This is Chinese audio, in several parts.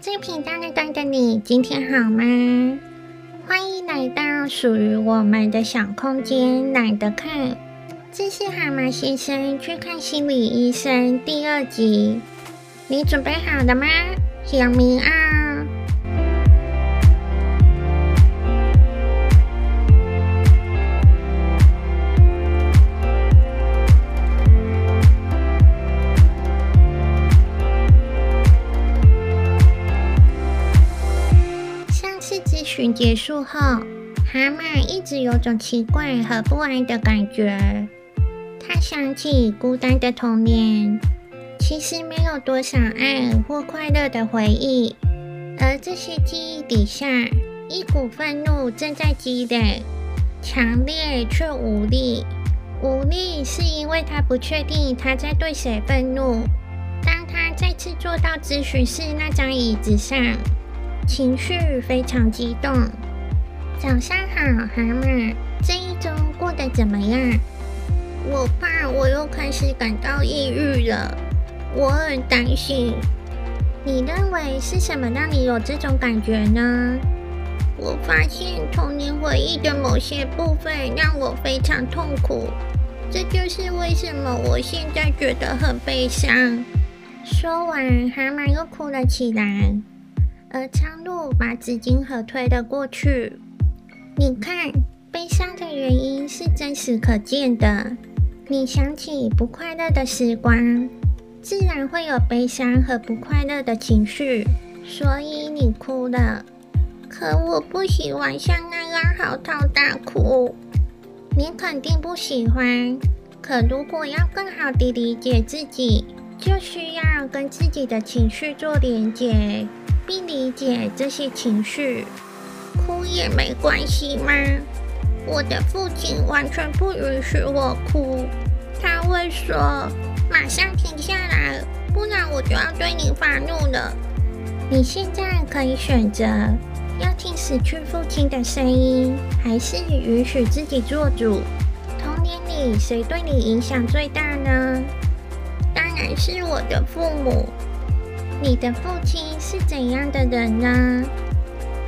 最频道的等等你，今天好吗？欢迎来到属于我们的小空间，懒得看。这是蛤蟆先生去看心理医生第二集，你准备好了吗？小明啊！结束后，蛤蟆一直有种奇怪和不安的感觉。他想起孤单的童年，其实没有多少爱或快乐的回忆，而这些记忆底下，一股愤怒正在积累，强烈却无力。无力是因为他不确定他在对谁愤怒。当他再次坐到咨询室那张椅子上。情绪非常激动。早上好，蛤蟆，这一周过得怎么样？我怕我又开始感到抑郁了，我很担心。你认为是什么让你有这种感觉呢？我发现童年回忆的某些部分让我非常痛苦，这就是为什么我现在觉得很悲伤。说完，蛤蟆又哭了起来。而苍鹭把纸巾盒推了过去。你看，悲伤的原因是真实可见的。你想起不快乐的时光，自然会有悲伤和不快乐的情绪，所以你哭了。可我不喜欢像那样嚎啕大哭。你肯定不喜欢。可如果要更好地理解自己，就需要跟自己的情绪做连接。并理解这些情绪，哭也没关系吗？我的父亲完全不允许我哭，他会说：“马上停下来，不然我就要对你发怒了。”你现在可以选择要听死去父亲的声音，还是允许自己做主。童年里谁对你影响最大呢？当然是我的父母。你的父亲是怎样的人呢？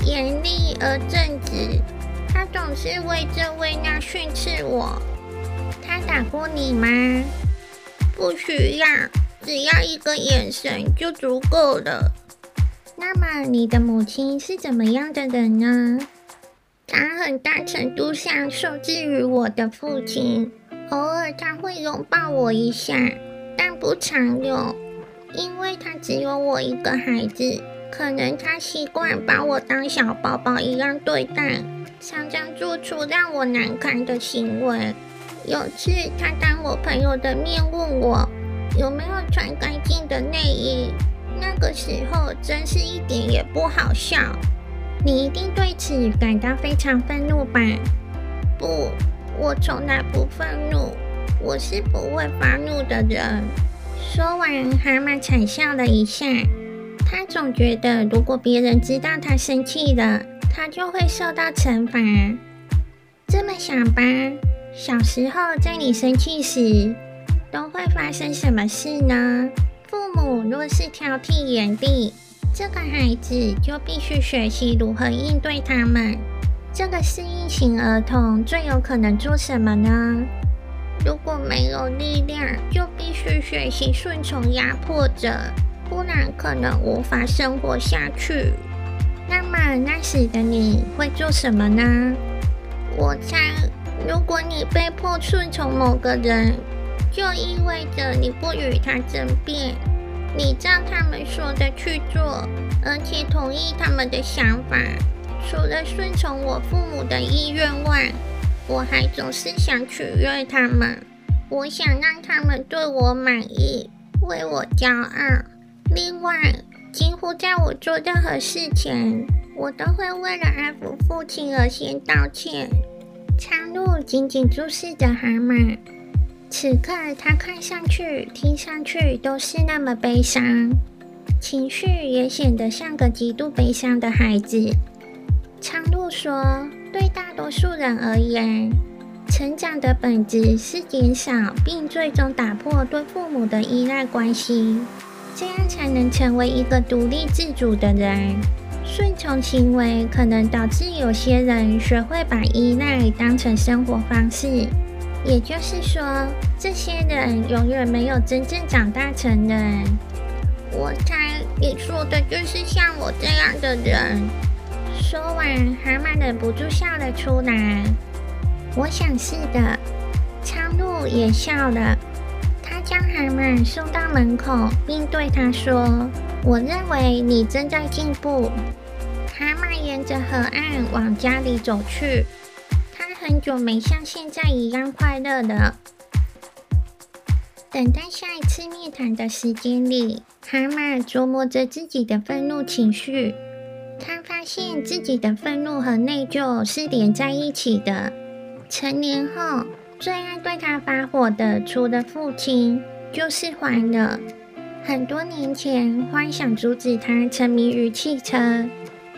严厉而正直，他总是为这为那训斥我。他打过你吗？不需要，只要一个眼神就足够了。那么你的母亲是怎么样的人呢？她很大程度上受制于我的父亲，偶尔他会拥抱我一下，但不常有。因为他只有我一个孩子，可能他习惯把我当小宝宝一样对待，常常做出让我难堪的行为。有次他当我朋友的面问我有没有穿干净的内衣，那个时候真是一点也不好笑。你一定对此感到非常愤怒吧？不，我从来不愤怒，我是不会发怒的人。说完，蛤蟆惨笑了一下。他总觉得，如果别人知道他生气了，他就会受到惩罚。这么想吧，小时候在你生气时，都会发生什么事呢？父母若是挑剔严厉，这个孩子就必须学习如何应对他们。这个适应型儿童最有可能做什么呢？如果没有力量，就必须学习顺从压迫者，不然可能无法生活下去。那么那时的你会做什么呢？我猜，如果你被迫顺从某个人，就意味着你不与他争辩，你照他们说的去做，而且同意他们的想法。除了顺从我父母的意愿外，我还总是想取悦他们，我想让他们对我满意，为我骄傲。另外，几乎在我做任何事前，我都会为了安抚父亲而先道歉。苍鹭紧紧注视着蛤蟆，此刻他看上去、听上去都是那么悲伤，情绪也显得像个极度悲伤的孩子。苍鹭说。对大多数人而言，成长的本质是减少并最终打破对父母的依赖关系。这样才能成为一个独立自主的人。顺从行为可能导致有些人学会把依赖当成生活方式，也就是说，这些人永远没有真正长大成人。我猜你说的就是像我这样的人。说完，蛤蟆忍不住笑了出来。我想是的。昌鹭也笑了。他将蛤蟆送到门口，并对他说：“我认为你正在进步。”蛤蟆沿着河岸往家里走去。他很久没像现在一样快乐了。等待下一次面谈的时间里，蛤蟆琢磨着自己的愤怒情绪。他发现自己的愤怒和内疚是连在一起的。成年后，最爱对他发火的，除了父亲，就是欢乐。很多年前，欢想阻止他沉迷于汽车，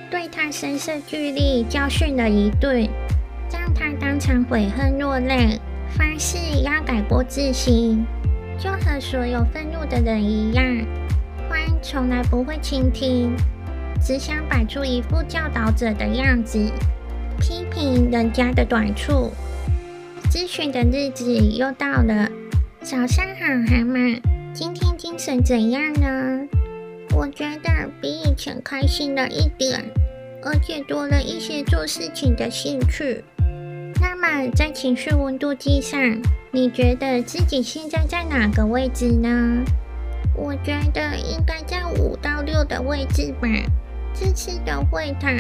对他声色俱厉教训了一顿，让他当场悔恨落泪，发誓要改过自新。就和所有愤怒的人一样，欢从来不会倾听。只想摆出一副教导者的样子，批评人家的短处。咨询的日子又到了，早上好，蛤蟆，今天精神怎样呢？我觉得比以前开心了一点，而且多了一些做事情的兴趣。那么，在情绪温度计上，你觉得自己现在在哪个位置呢？我觉得应该在五到六的位置吧。这次的会谈，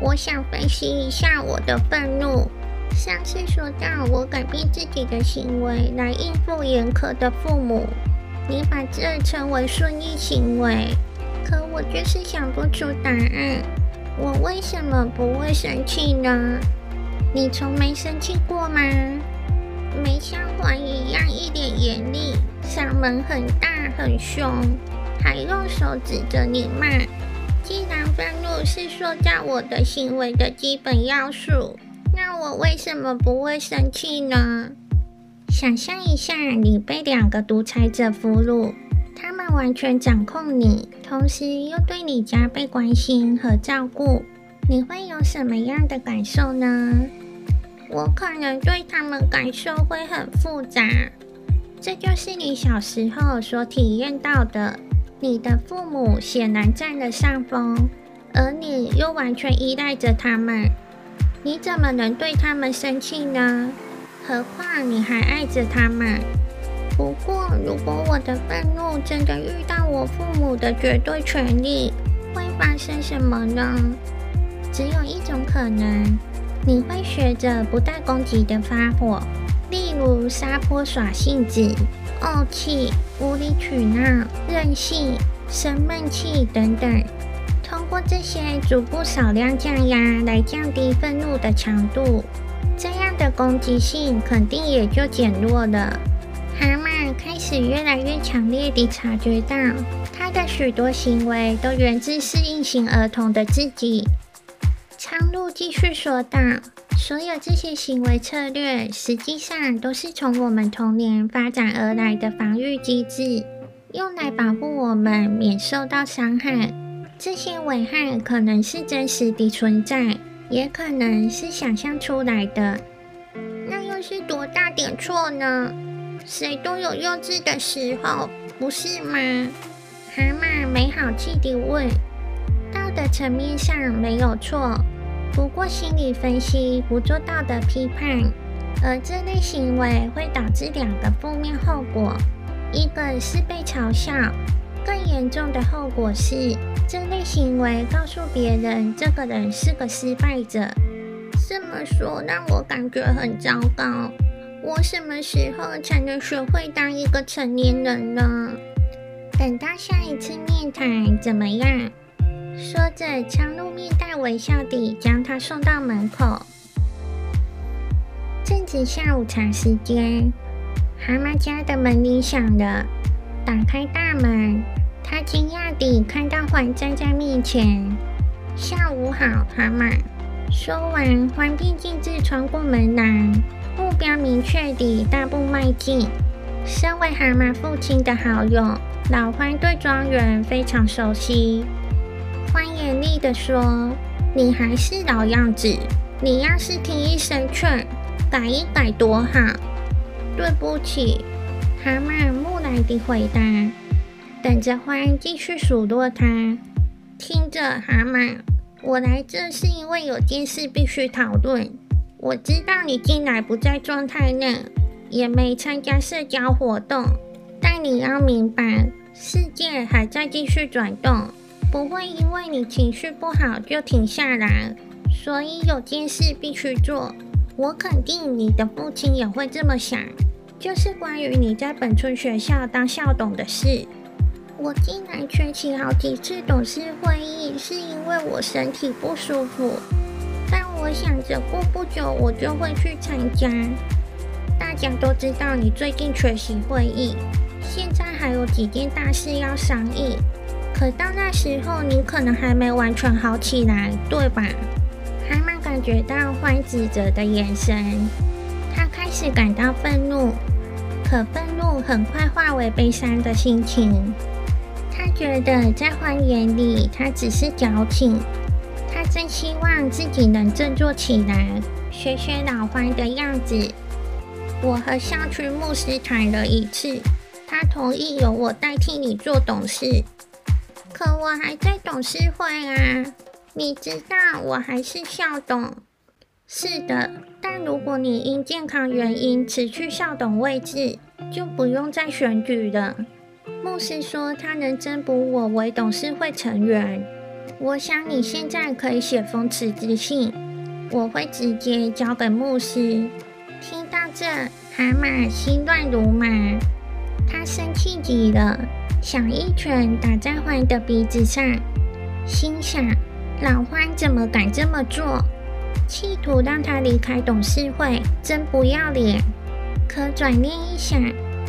我想分析一下我的愤怒。上次说到我改变自己的行为来应付严苛的父母，你把这称为顺逆行为，可我就是想不出答案。我为什么不会生气呢？你从没生气过吗？没像我一样一脸严厉，嗓门很大很凶，还用手指着你骂。既然愤怒是塑造我的行为的基本要素，那我为什么不会生气呢？想象一下，你被两个独裁者俘虏，他们完全掌控你，同时又对你加倍关心和照顾，你会有什么样的感受呢？我可能对他们感受会很复杂。这就是你小时候所体验到的。你的父母显然占了上风，而你又完全依赖着他们，你怎么能对他们生气呢？何况你还爱着他们。不过，如果我的愤怒真的遇到我父母的绝对权力，会发生什么呢？只有一种可能，你会学着不带攻击的发火，例如撒泼耍性子。傲气、无理取闹、任性、生闷气等等，通过这些逐步少量降压来降低愤怒的强度，这样的攻击性肯定也就减弱了。蛤蟆开始越来越强烈地察觉到，他的许多行为都源自适应型儿童的自己。苍鹭继续说道。所有这些行为策略，实际上都是从我们童年发展而来的防御机制，用来保护我们免受到伤害。这些危害可能是真实的存在，也可能是想象出来的。那又是多大点错呢？谁都有幼稚的时候，不是吗？蛤蟆没好气地问。道德层面上没有错。不过，心理分析不做道德批判，而这类行为会导致两个负面后果：一个是被嘲笑，更严重的后果是这类行为告诉别人这个人是个失败者。这么说让我感觉很糟糕。我什么时候才能学会当一个成年人呢？等到下一次面谈怎么样？说着，苍鹭面带微笑地将他送到门口。正值下午茶时间，蛤蟆家的门铃响了。打开大门，他惊讶地看到欢站在面前。下午好，蛤蟆。说完，欢便径自穿过门廊，目标明确地大步迈进。身为蛤蟆父亲的好友，老獾对庄园非常熟悉。欢严厉地说：“你还是老样子，你要是听一声劝，改一改多好。”对不起，蛤蟆木讷地回答，等着獾继续数落他。听着，蛤蟆，我来这是因为有件事必须讨论。我知道你近来不在状态内，也没参加社交活动，但你要明白，世界还在继续转动。不会因为你情绪不好就停下来，所以有件事必须做。我肯定你的父亲也会这么想，就是关于你在本村学校当校董的事。我竟然缺席好几次董事会议，是因为我身体不舒服。但我想着过不久我就会去参加。大家都知道你最近缺席会议，现在还有几件大事要商议。可到那时候，你可能还没完全好起来，对吧？蛤蟆感觉到獾指责的眼神，他开始感到愤怒，可愤怒很快化为悲伤的心情。他觉得在獾眼里，他只是矫情。他真希望自己能振作起来，学学老欢的样子。我和校区牧师谈了一次，他同意由我代替你做董事。可我还在董事会啊，你知道我还是校董。是的，但如果你因健康原因辞去校董位置，就不用再选举了。牧师说他能增补我为董事会成员。我想你现在可以写封辞职信，我会直接交给牧师。听到这，蛤蟆心乱如麻，他生气极了。想一拳打在獾的鼻子上，心想：老獾怎么敢这么做？企图让他离开董事会，真不要脸！可转念一想，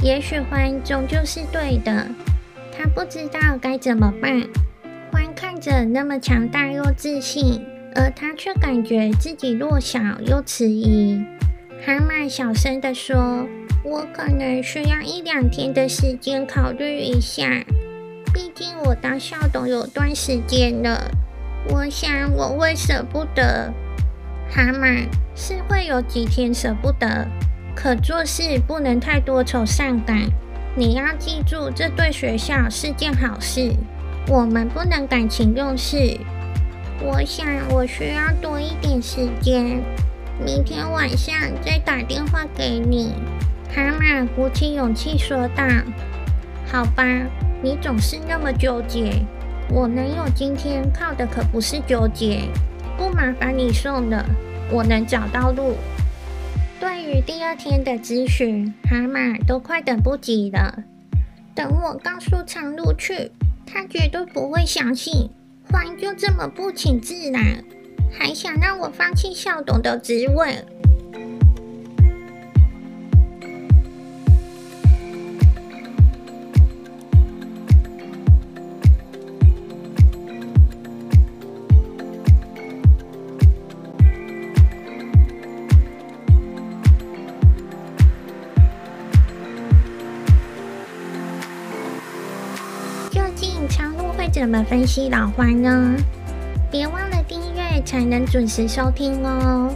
也许獾终究是对的。他不知道该怎么办。獾看着那么强大又自信，而他却感觉自己弱小又迟疑。蛤蟆小声地说。我可能需要一两天的时间考虑一下，毕竟我当校董有段时间了。我想我会舍不得。蛤蟆是会有几天舍不得，可做事不能太多愁善感。你要记住，这对学校是件好事。我们不能感情用事。我想我需要多一点时间，明天晚上再打电话给你。蛤蟆鼓起勇气说道：“好吧，你总是那么纠结。我能有今天，靠的可不是纠结。不麻烦你送了，我能找到路。”对于第二天的咨询，蛤蟆都快等不及了。等我告诉苍鹭去，他绝对不会相信。獾就这么不请自来，还想让我放弃校董的职位。怎么分析老花呢？别忘了订阅才能准时收听哦。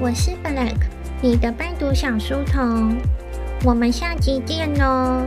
我是 Black，你的伴读小书童。我们下期见哦。